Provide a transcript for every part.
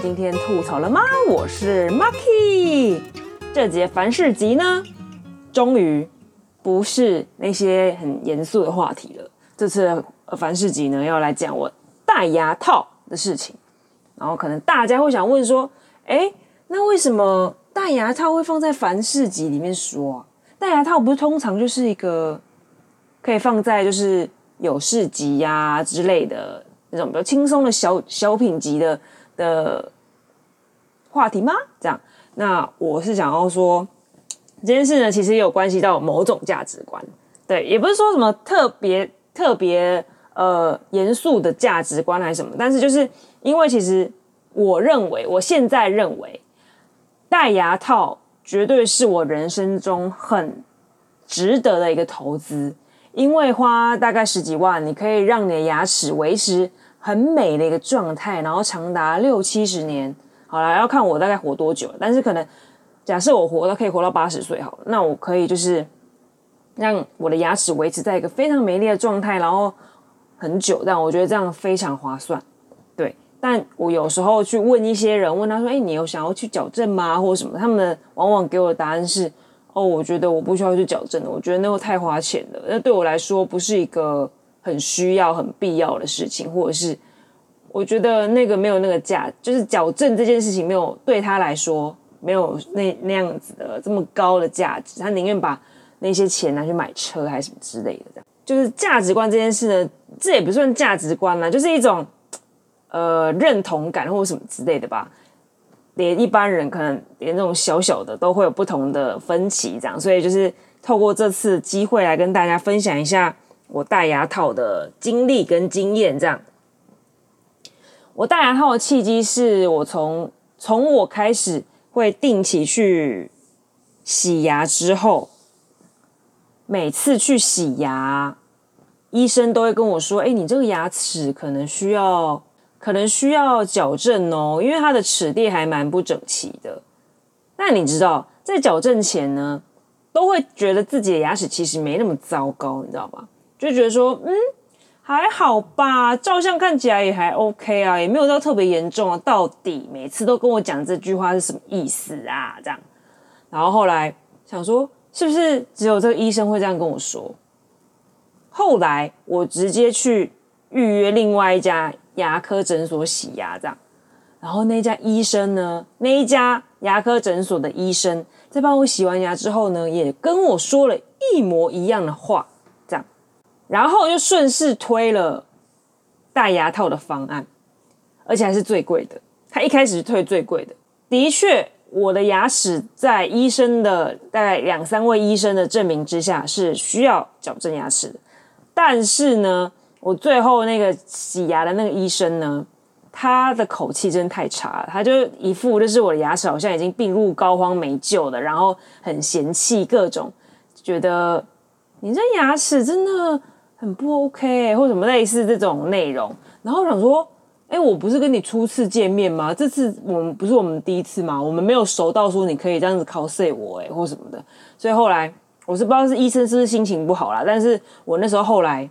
今天吐槽了吗？我是 Maki。这节凡事集呢，终于不是那些很严肃的话题了。这次凡事集呢，要来讲我戴牙套的事情。然后可能大家会想问说，哎，那为什么戴牙套会放在凡事集里面说啊？戴牙套不是通常就是一个可以放在就是有事集呀、之类的那种比较轻松的小小品集的的话题吗？这样，那我是想要说这件事呢，其实也有关系到某种价值观，对，也不是说什么特别特别呃严肃的价值观还是什么，但是就是因为其实我认为，我现在认为戴牙套绝对是我人生中很值得的一个投资，因为花大概十几万，你可以让你的牙齿维持。很美的一个状态，然后长达六七十年。好了，要看我大概活多久，但是可能假设我活到可以活到八十岁好了，那我可以就是让我的牙齿维持在一个非常美丽的状态，然后很久。但我觉得这样非常划算，对。但我有时候去问一些人，问他说：“哎，你有想要去矫正吗？或者什么？”他们往往给我的答案是：“哦，我觉得我不需要去矫正的，我觉得那个太花钱了，那对我来说不是一个。”很需要、很必要的事情，或者是我觉得那个没有那个价，就是矫正这件事情没有对他来说没有那那样子的这么高的价值，他宁愿把那些钱拿去买车还是什么之类的。这样就是价值观这件事呢，这也不算价值观啦，就是一种呃认同感或什么之类的吧。连一般人可能连那种小小的都会有不同的分歧，这样，所以就是透过这次机会来跟大家分享一下。我戴牙套的经历跟经验，这样。我戴牙套的契机是我从从我开始会定期去洗牙之后，每次去洗牙，医生都会跟我说：“哎，你这个牙齿可能需要，可能需要矫正哦，因为它的齿列还蛮不整齐的。”那你知道，在矫正前呢，都会觉得自己的牙齿其实没那么糟糕，你知道吗？就觉得说，嗯，还好吧，照相看起来也还 OK 啊，也没有到特别严重啊。到底每次都跟我讲这句话是什么意思啊？这样，然后后来想说，是不是只有这个医生会这样跟我说？后来我直接去预约另外一家牙科诊所洗牙，这样，然后那家医生呢，那一家牙科诊所的医生在帮我洗完牙之后呢，也跟我说了一模一样的话。然后就顺势推了戴牙套的方案，而且还是最贵的。他一开始是推最贵的。的确，我的牙齿在医生的大概两三位医生的证明之下是需要矫正牙齿的。但是呢，我最后那个洗牙的那个医生呢，他的口气真的太差了，他就一副就是我的牙齿好像已经病入膏肓没救了，然后很嫌弃各种，觉得你这牙齿真的。很不 OK，或什么类似这种内容，然后我想说，哎，我不是跟你初次见面吗？这次我们不是我们第一次吗？我们没有熟到说你可以这样子 cos 我，哎，或什么的。所以后来我是不知道是医生是不是心情不好啦，但是我那时候后来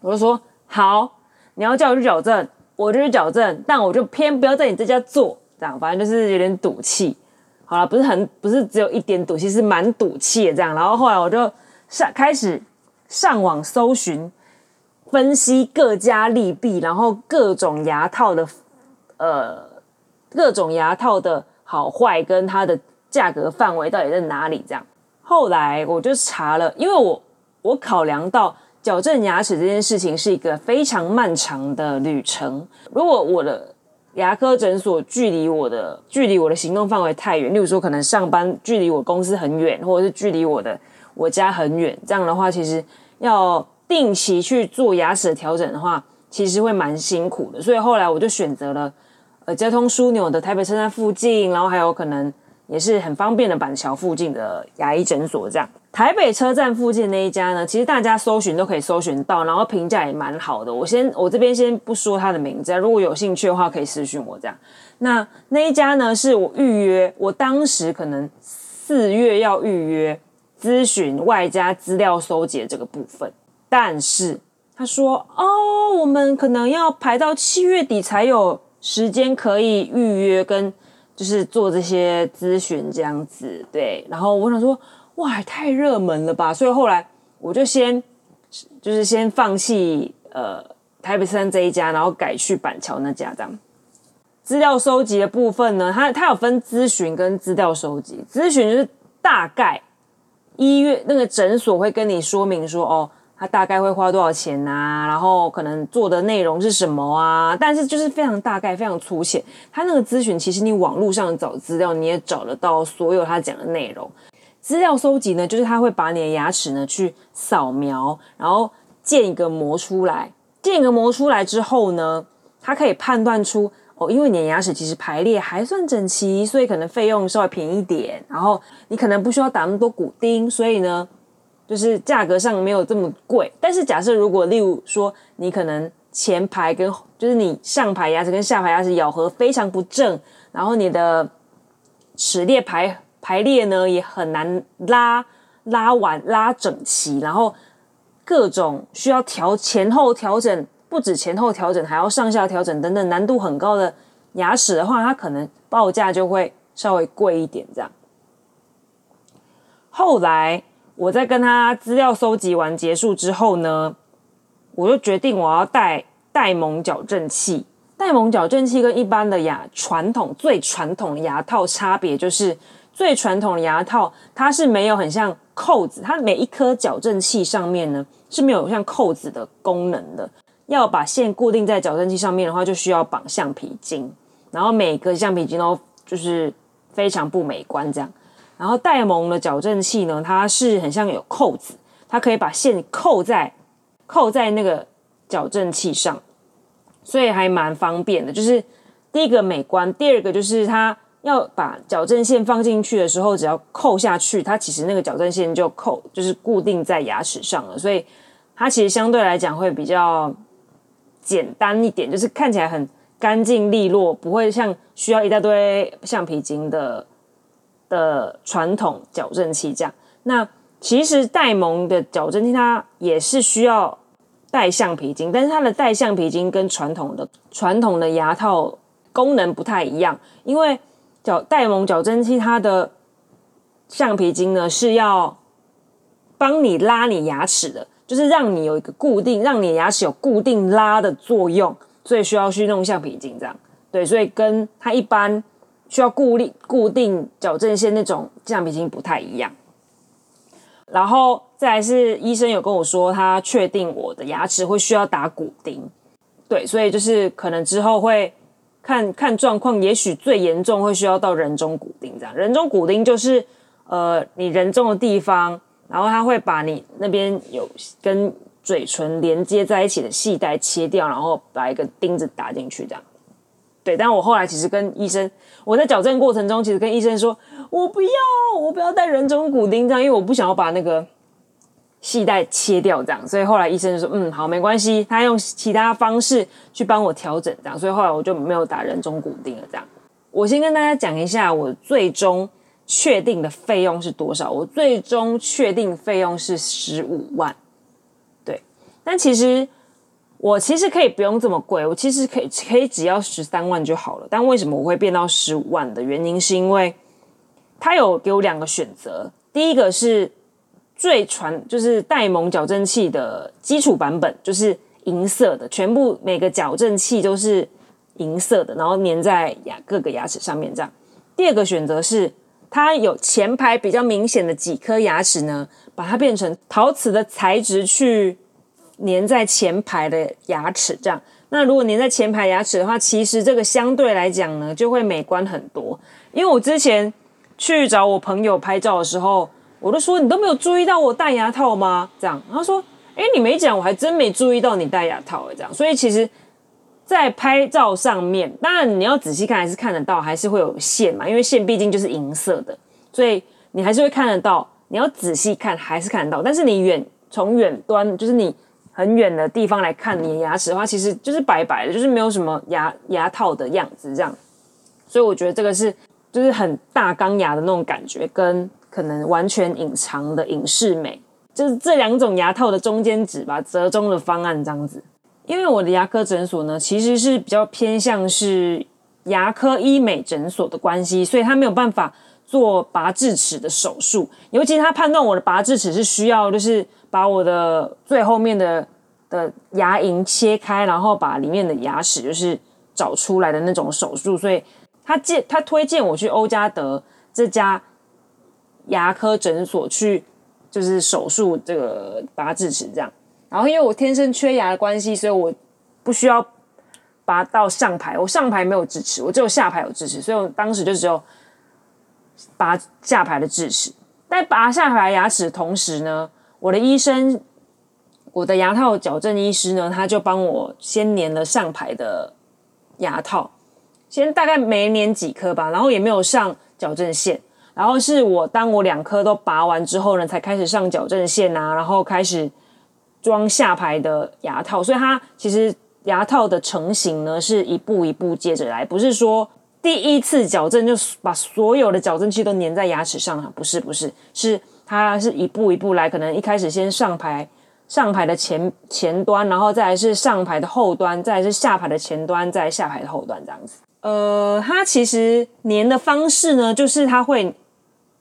我就说，好，你要叫我去矫正，我就去矫正，但我就偏不要在你这家做，这样，反正就是有点赌气。好了，不是很，不是只有一点赌气，是蛮赌气的这样。然后后来我就下开始。上网搜寻，分析各家利弊，然后各种牙套的，呃，各种牙套的好坏跟它的价格范围到底在哪里？这样，后来我就查了，因为我我考量到矫正牙齿这件事情是一个非常漫长的旅程。如果我的牙科诊所距离我的距离我的行动范围太远，例如说可能上班距离我公司很远，或者是距离我的。我家很远，这样的话，其实要定期去做牙齿的调整的话，其实会蛮辛苦的。所以后来我就选择了，呃，交通枢纽的台北车站附近，然后还有可能也是很方便的板桥附近的牙医诊所。这样，台北车站附近那一家呢，其实大家搜寻都可以搜寻到，然后评价也蛮好的。我先，我这边先不说它的名字，如果有兴趣的话，可以私讯我这样。那那一家呢，是我预约，我当时可能四月要预约。咨询外加资料收集这个部分，但是他说哦，我们可能要排到七月底才有时间可以预约跟就是做这些咨询这样子，对。然后我想说，哇，太热门了吧，所以后来我就先就是先放弃呃台北车站这一家，然后改去板桥那家这样。资料收集的部分呢，它它有分咨询跟资料收集。咨询就是大概医院那个诊所会跟你说明说，哦，他大概会花多少钱啊，然后可能做的内容是什么啊，但是就是非常大概、非常粗浅。他那个咨询其实你网络上找资料你也找得到所有他讲的内容。资料搜集呢，就是他会把你的牙齿呢去扫描，然后建一个模出来。建一个模出来之后呢，它可以判断出。哦，因为你的牙齿其实排列还算整齐，所以可能费用稍微便宜一点。然后你可能不需要打那么多骨钉，所以呢，就是价格上没有这么贵。但是假设如果例如说你可能前排跟就是你上排牙齿跟下排牙齿咬合非常不正，然后你的齿列排排列呢也很难拉拉完拉整齐，然后各种需要调前后调整。不止前后调整，还要上下调整等等，难度很高的牙齿的话，它可能报价就会稍微贵一点。这样，后来我在跟他资料搜集完结束之后呢，我就决定我要戴戴蒙矫正器。戴蒙矫正器跟一般的牙传统最传统的牙套差别就是，最传统的牙套它是没有很像扣子，它每一颗矫正器上面呢是没有像扣子的功能的。要把线固定在矫正器上面的话，就需要绑橡皮筋，然后每个橡皮筋都就是非常不美观这样。然后戴蒙的矫正器呢，它是很像有扣子，它可以把线扣在扣在那个矫正器上，所以还蛮方便的。就是第一个美观，第二个就是它要把矫正线放进去的时候，只要扣下去，它其实那个矫正线就扣就是固定在牙齿上了，所以它其实相对来讲会比较。简单一点，就是看起来很干净利落，不会像需要一大堆橡皮筋的的传统矫正器这样。那其实戴蒙的矫正器它也是需要带橡皮筋，但是它的带橡皮筋跟传统的传统的牙套功能不太一样，因为矫戴蒙矫正器它的橡皮筋呢是要帮你拉你牙齿的。就是让你有一个固定，让你的牙齿有固定拉的作用，所以需要去弄橡皮筋这样。对，所以跟它一般需要固定固定矫正线那种橡皮筋不太一样。然后再来是医生有跟我说，他确定我的牙齿会需要打骨钉。对，所以就是可能之后会看看状况，也许最严重会需要到人中骨钉这样。人中骨钉就是呃，你人中的地方。然后他会把你那边有跟嘴唇连接在一起的系带切掉，然后把一个钉子打进去，这样。对，但我后来其实跟医生，我在矫正过程中，其实跟医生说，我不要，我不要戴人中骨钉这样，因为我不想要把那个系带切掉这样。所以后来医生就说，嗯，好，没关系，他用其他方式去帮我调整这样。所以后来我就没有打人中骨钉了这样。我先跟大家讲一下我最终。确定的费用是多少？我最终确定费用是十五万，对。但其实我其实可以不用这么贵，我其实可以可以只要十三万就好了。但为什么我会变到十五万的原因，是因为他有给我两个选择。第一个是最传，就是戴蒙矫正器的基础版本，就是银色的，全部每个矫正器都是银色的，然后粘在牙各个牙齿上面这样。第二个选择是。它有前排比较明显的几颗牙齿呢，把它变成陶瓷的材质去粘在前排的牙齿，这样。那如果粘在前排牙齿的话，其实这个相对来讲呢，就会美观很多。因为我之前去找我朋友拍照的时候，我都说，你都没有注意到我戴牙套吗？这样，他说，诶，你没讲，我还真没注意到你戴牙套，这样。所以其实。在拍照上面，当然你要仔细看还是看得到，还是会有线嘛，因为线毕竟就是银色的，所以你还是会看得到。你要仔细看还是看得到，但是你远从远端，就是你很远的地方来看你的牙齿的话，其实就是白白的，就是没有什么牙牙套的样子这样。所以我觉得这个是就是很大钢牙的那种感觉，跟可能完全隐藏的隐适美，就是这两种牙套的中间值吧，折中的方案这样子。因为我的牙科诊所呢，其实是比较偏向是牙科医美诊所的关系，所以他没有办法做拔智齿的手术。尤其他判断我的拔智齿是需要，就是把我的最后面的的牙龈切开，然后把里面的牙齿就是找出来的那种手术，所以他介他推荐我去欧嘉德这家牙科诊所去，就是手术这个拔智齿这样。然后因为我天生缺牙的关系，所以我不需要拔到上排，我上排没有智齿，我只有下排有智齿，所以我当时就只有拔下排的智齿。在拔下排牙齿同时呢，我的医生，我的牙套矫正医师呢，他就帮我先粘了上排的牙套，先大概没粘几颗吧，然后也没有上矫正线。然后是我当我两颗都拔完之后呢，才开始上矫正线啊，然后开始。装下排的牙套，所以它其实牙套的成型呢是一步一步接着来，不是说第一次矫正就把所有的矫正器都粘在牙齿上，不是不是，是它是一步一步来，可能一开始先上排上排的前前端，然后再来是上排的后端，再来是下排的前端，再来下排的后端这样子。呃，它其实粘的方式呢，就是它会，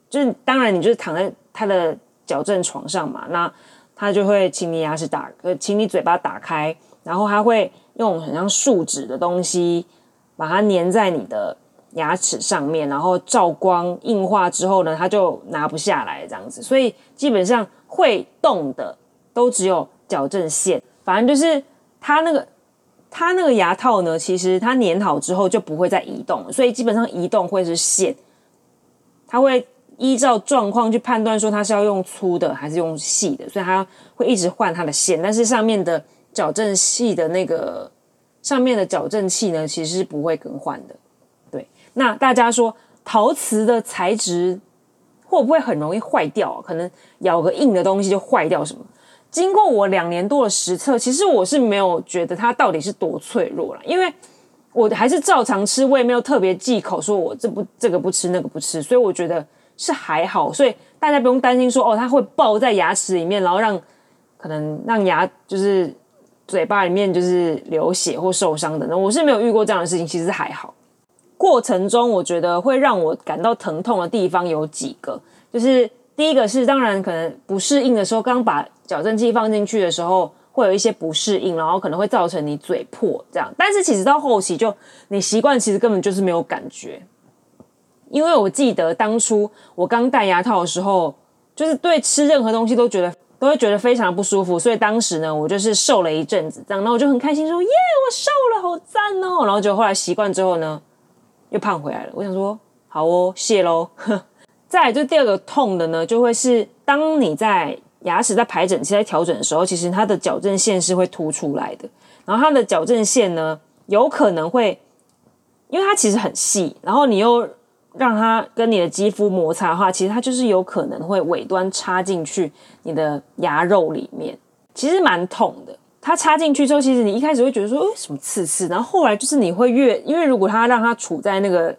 就是当然你就是躺在它的矫正床上嘛，那。他就会请你牙齿打，呃，请你嘴巴打开，然后他会用很像树脂的东西把它粘在你的牙齿上面，然后照光硬化之后呢，它就拿不下来这样子。所以基本上会动的都只有矫正线，反正就是它那个它那个牙套呢，其实它粘好之后就不会再移动，所以基本上移动会是线，它会。依照状况去判断，说它是要用粗的还是用细的，所以它会一直换它的线。但是上面的矫正器的那个上面的矫正器呢，其实是不会更换的。对，那大家说陶瓷的材质会不会很容易坏掉啊？可能咬个硬的东西就坏掉什么？经过我两年多的实测，其实我是没有觉得它到底是多脆弱了，因为我还是照常吃，我也没有特别忌口，说我这不这个不吃那个不吃，所以我觉得。是还好，所以大家不用担心说哦，它会爆在牙齿里面，然后让可能让牙就是嘴巴里面就是流血或受伤的。那我是没有遇过这样的事情，其实还好。过程中我觉得会让我感到疼痛的地方有几个，就是第一个是当然可能不适应的时候，刚把矫正器放进去的时候会有一些不适应，然后可能会造成你嘴破这样。但是其实到后期就你习惯，其实根本就是没有感觉。因为我记得当初我刚戴牙套的时候，就是对吃任何东西都觉得都会觉得非常不舒服，所以当时呢，我就是瘦了一阵子，这样，然后我就很开心说：“耶，我瘦了，好赞哦！”然后就后来习惯之后呢，又胖回来了。我想说：“好哦，谢喽。”再来就第二个痛的呢，就会是当你在牙齿在排整齐、在调整的时候，其实它的矫正线是会凸出来的，然后它的矫正线呢，有可能会，因为它其实很细，然后你又。让它跟你的肌肤摩擦的话，其实它就是有可能会尾端插进去你的牙肉里面，其实蛮痛的。它插进去之后，其实你一开始会觉得说，为什么刺刺？然后后来就是你会越，因为如果它让它处在那个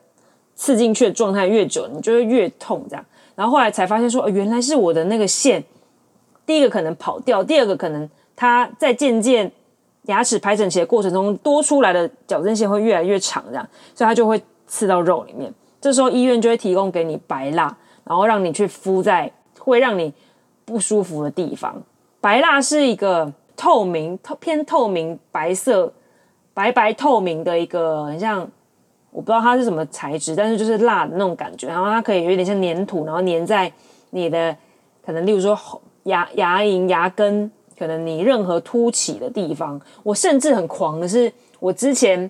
刺进去的状态越久，你就会越痛这样。然后后来才发现说，原来是我的那个线，第一个可能跑掉，第二个可能它在渐渐牙齿排整齐的过程中多出来的矫正线会越来越长，这样，所以它就会刺到肉里面。这时候医院就会提供给你白蜡，然后让你去敷在会让你不舒服的地方。白蜡是一个透明、透偏透明白色、白白透明的一个，很像我不知道它是什么材质，但是就是蜡的那种感觉。然后它可以有点像粘土，然后粘在你的可能，例如说牙牙龈、牙根，可能你任何凸起的地方。我甚至很狂的是，我之前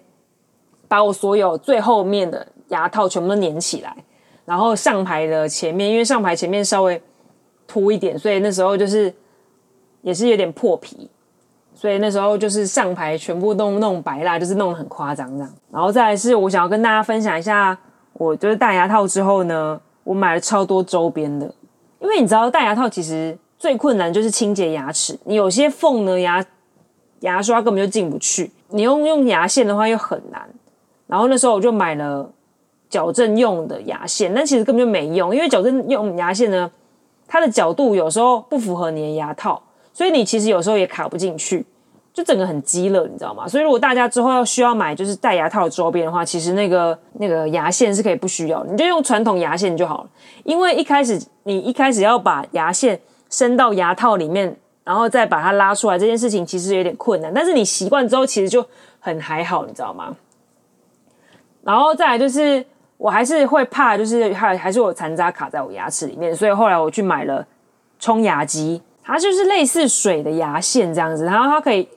把我所有最后面的。牙套全部都粘起来，然后上排的前面，因为上排前面稍微凸一点，所以那时候就是也是有点破皮，所以那时候就是上排全部弄弄白蜡，就是弄得很夸张这样。然后再来是我想要跟大家分享一下，我就是戴牙套之后呢，我买了超多周边的，因为你知道戴牙套其实最困难就是清洁牙齿，你有些缝呢牙牙刷根本就进不去，你用用牙线的话又很难，然后那时候我就买了。矫正用的牙线，但其实根本就没用，因为矫正用牙线呢，它的角度有时候不符合你的牙套，所以你其实有时候也卡不进去，就整个很鸡肋，你知道吗？所以如果大家之后要需要买就是戴牙套的周边的话，其实那个那个牙线是可以不需要，你就用传统牙线就好了。因为一开始你一开始要把牙线伸到牙套里面，然后再把它拉出来，这件事情其实有点困难。但是你习惯之后，其实就很还好，你知道吗？然后再来就是，我还是会怕，就是还还是有残渣卡在我牙齿里面，所以后来我去买了冲牙机，它就是类似水的牙线这样子，然后它可以。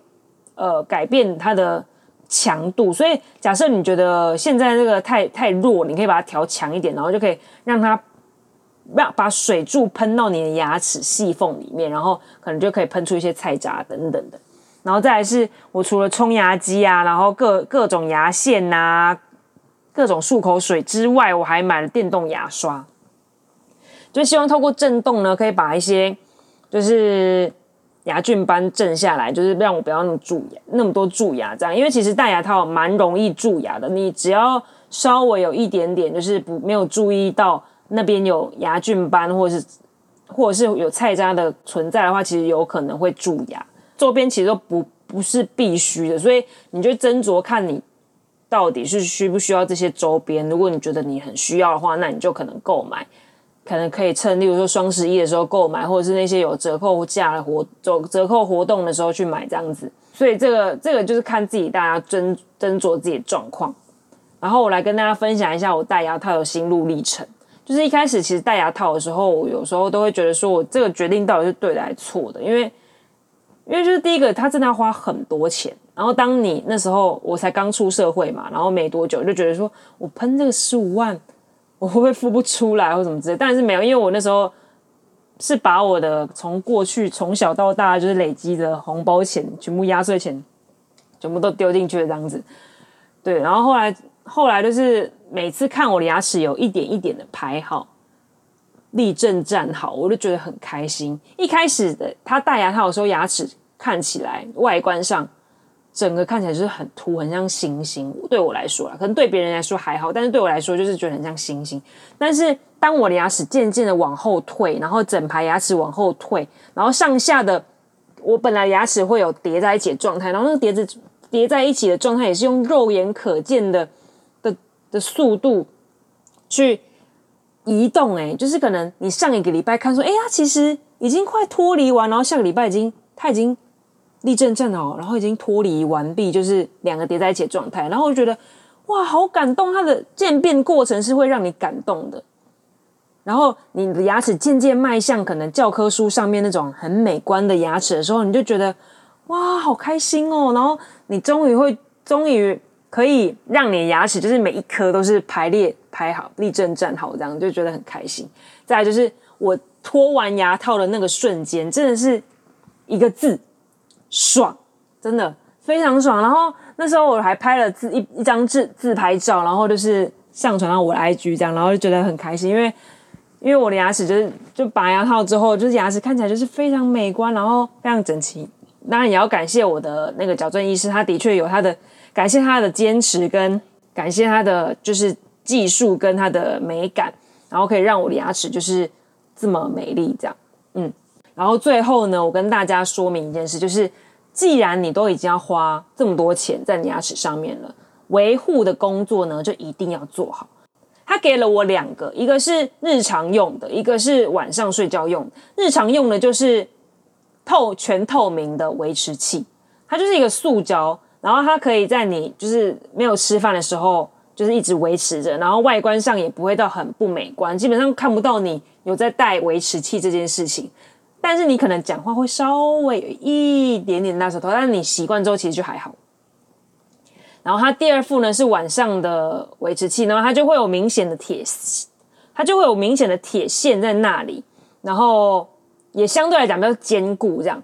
呃，改变它的强度，所以假设你觉得现在这个太太弱，你可以把它调强一点，然后就可以让它让把水柱喷到你的牙齿细缝里面，然后可能就可以喷出一些菜渣等等的。然后再来是我除了冲牙机啊，然后各各种牙线啊，各种漱口水之外，我还买了电动牙刷，就希望透过震动呢，可以把一些就是。牙菌斑震下来，就是让我不要那么蛀牙，那么多蛀牙这样。因为其实戴牙套蛮容易蛀牙的，你只要稍微有一点点，就是不没有注意到那边有牙菌斑，或者是或者是有菜渣的存在的话，其实有可能会蛀牙。周边其实都不不是必须的，所以你就斟酌看你到底是需不需要这些周边。如果你觉得你很需要的话，那你就可能购买。可能可以趁，例如说双十一的时候购买，或者是那些有折扣价的活走折扣活动的时候去买这样子。所以这个这个就是看自己，大家斟斟酌自己的状况。然后我来跟大家分享一下我戴牙套的心路历程。就是一开始其实戴牙套的时候，我有时候都会觉得说我这个决定到底是对的还是错的，因为因为就是第一个，它真的要花很多钱。然后当你那时候我才刚出社会嘛，然后没多久就觉得说我喷这个十五万。我会不会付不出来或什么之类？但是没有，因为我那时候是把我的从过去从小到大就是累积的红包钱，全部压岁钱，全部都丢进去了这样子。对，然后后来后来就是每次看我的牙齿有一点一点的排好，立正站好，我就觉得很开心。一开始的他戴牙套的时候，牙齿看起来外观上。整个看起来就是很凸，很像星星。对我来说啊，可能对别人来说还好，但是对我来说就是觉得很像星星。但是当我的牙齿渐渐的往后退，然后整排牙齿往后退，然后上下的我本来牙齿会有叠在一起的状态，然后那个叠子叠在一起的状态也是用肉眼可见的的的速度去移动。诶，就是可能你上一个礼拜看说，哎呀，其实已经快脱离完，然后下个礼拜已经它已经。立正站好，然后已经脱离完毕，就是两个叠在一起的状态。然后我就觉得，哇，好感动！它的渐变过程是会让你感动的。然后你的牙齿渐渐迈向可能教科书上面那种很美观的牙齿的时候，你就觉得，哇，好开心哦！然后你终于会，终于可以让你牙齿就是每一颗都是排列排好、立正站好，这样就觉得很开心。再来就是我脱完牙套的那个瞬间，真的是一个字。爽，真的非常爽。然后那时候我还拍了自一一张自自拍照，然后就是上传到我的 IG 这样，然后就觉得很开心，因为因为我的牙齿就是就拔牙套之后，就是牙齿看起来就是非常美观，然后非常整齐。当然也要感谢我的那个矫正医师，他的确有他的感谢他的坚持跟感谢他的就是技术跟他的美感，然后可以让我的牙齿就是这么美丽这样，然后最后呢，我跟大家说明一件事，就是既然你都已经要花这么多钱在你牙齿上面了，维护的工作呢就一定要做好。他给了我两个，一个是日常用的，一个是晚上睡觉用。日常用的就是透全透明的维持器，它就是一个塑胶，然后它可以在你就是没有吃饭的时候，就是一直维持着，然后外观上也不会到很不美观，基本上看不到你有在戴维持器这件事情。但是你可能讲话会稍微有一点点大舌头，但是你习惯之后其实就还好。然后它第二副呢是晚上的维持器，然后它就会有明显的铁，它就会有明显的铁线在那里，然后也相对来讲比较坚固。这样，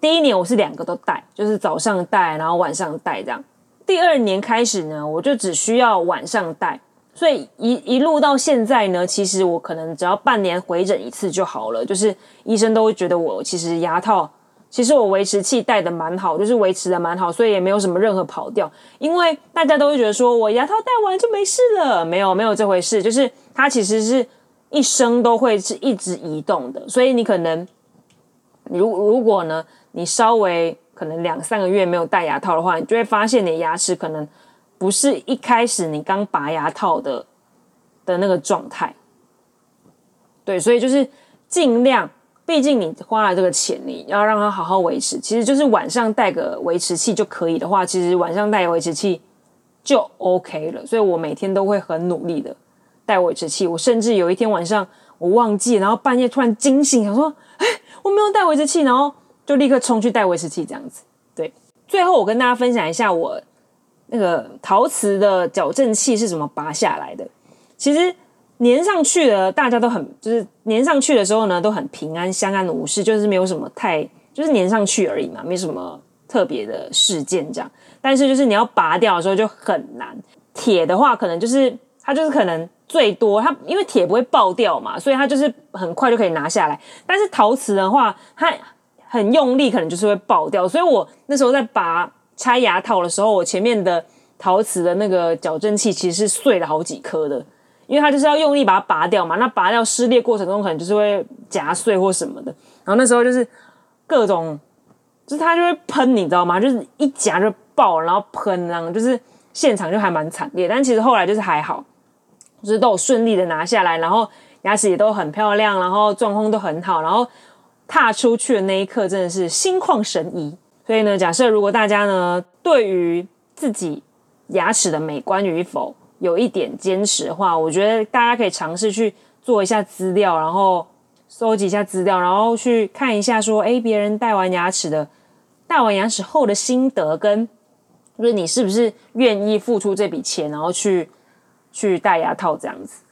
第一年我是两个都戴，就是早上戴，然后晚上戴这样。第二年开始呢，我就只需要晚上戴。所以一一路到现在呢，其实我可能只要半年回诊一次就好了。就是医生都会觉得我其实牙套，其实我维持器戴的蛮好，就是维持的蛮好，所以也没有什么任何跑掉。因为大家都会觉得说我牙套戴完就没事了，没有没有这回事，就是它其实是一生都会是一直移动的。所以你可能如如果呢，你稍微可能两三个月没有戴牙套的话，你就会发现你的牙齿可能不是一开始你刚拔牙套的的那个状态。对，所以就是尽量，毕竟你花了这个钱，你要让它好好维持。其实就是晚上戴个维持器就可以的话，其实晚上戴维持器就 OK 了。所以我每天都会很努力的戴维持器。我甚至有一天晚上我忘记，然后半夜突然惊醒，想说，哎，我没有戴维持器，然后就立刻冲去戴维持器，这样子。对，最后我跟大家分享一下我那个陶瓷的矫正器是怎么拔下来的。其实。粘上去的，大家都很就是粘上去的时候呢，都很平安、相安无事，就是没有什么太就是粘上去而已嘛，没什么特别的事件这样。但是就是你要拔掉的时候就很难。铁的话，可能就是它就是可能最多它因为铁不会爆掉嘛，所以它就是很快就可以拿下来。但是陶瓷的话，它很用力，可能就是会爆掉。所以我那时候在拔拆牙套的时候，我前面的陶瓷的那个矫正器其实是碎了好几颗的。因为它就是要用力把它拔掉嘛，那拔掉撕裂过程中可能就是会夹碎或什么的，然后那时候就是各种，就是它就会喷，你知道吗？就是一夹就爆，然后喷，然后就是现场就还蛮惨烈。但其实后来就是还好，就是都有顺利的拿下来，然后牙齿也都很漂亮，然后状况都很好，然后踏出去的那一刻真的是心旷神怡。所以呢，假设如果大家呢对于自己牙齿的美观与否，有一点坚持的话，我觉得大家可以尝试去做一下资料，然后搜集一下资料，然后去看一下说，哎，别人戴完牙齿的，戴完牙齿后的心得，跟就是你是不是愿意付出这笔钱，然后去去戴牙套这样子。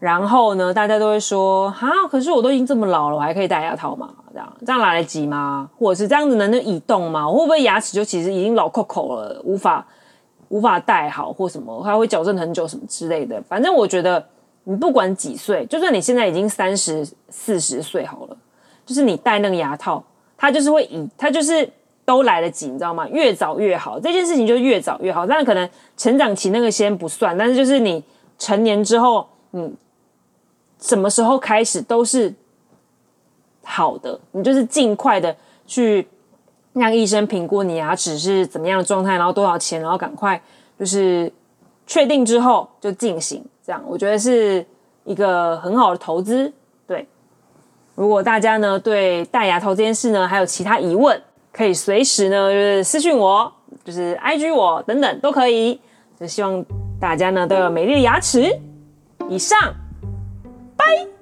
然后呢，大家都会说，哈，可是我都已经这么老了，我还可以戴牙套吗？这样这样来得及吗？或者是这样子能移动吗？我会不会牙齿就其实已经老扣扣了，无法？无法戴好或什么，还会矫正很久什么之类的。反正我觉得，你不管几岁，就算你现在已经三十四十岁好了，就是你戴那个牙套，它就是会以，它就是都来得及，你知道吗？越早越好，这件事情就越早越好。但是可能成长期那个先不算，但是就是你成年之后，你什么时候开始都是好的，你就是尽快的去。让医生评估你牙齿是怎么样的状态，然后多少钱，然后赶快就是确定之后就进行，这样我觉得是一个很好的投资。对，如果大家呢对戴牙套这件事呢还有其他疑问，可以随时呢就是私讯我，就是 IG 我等等都可以。就希望大家呢都有美丽的牙齿。以上 Bye.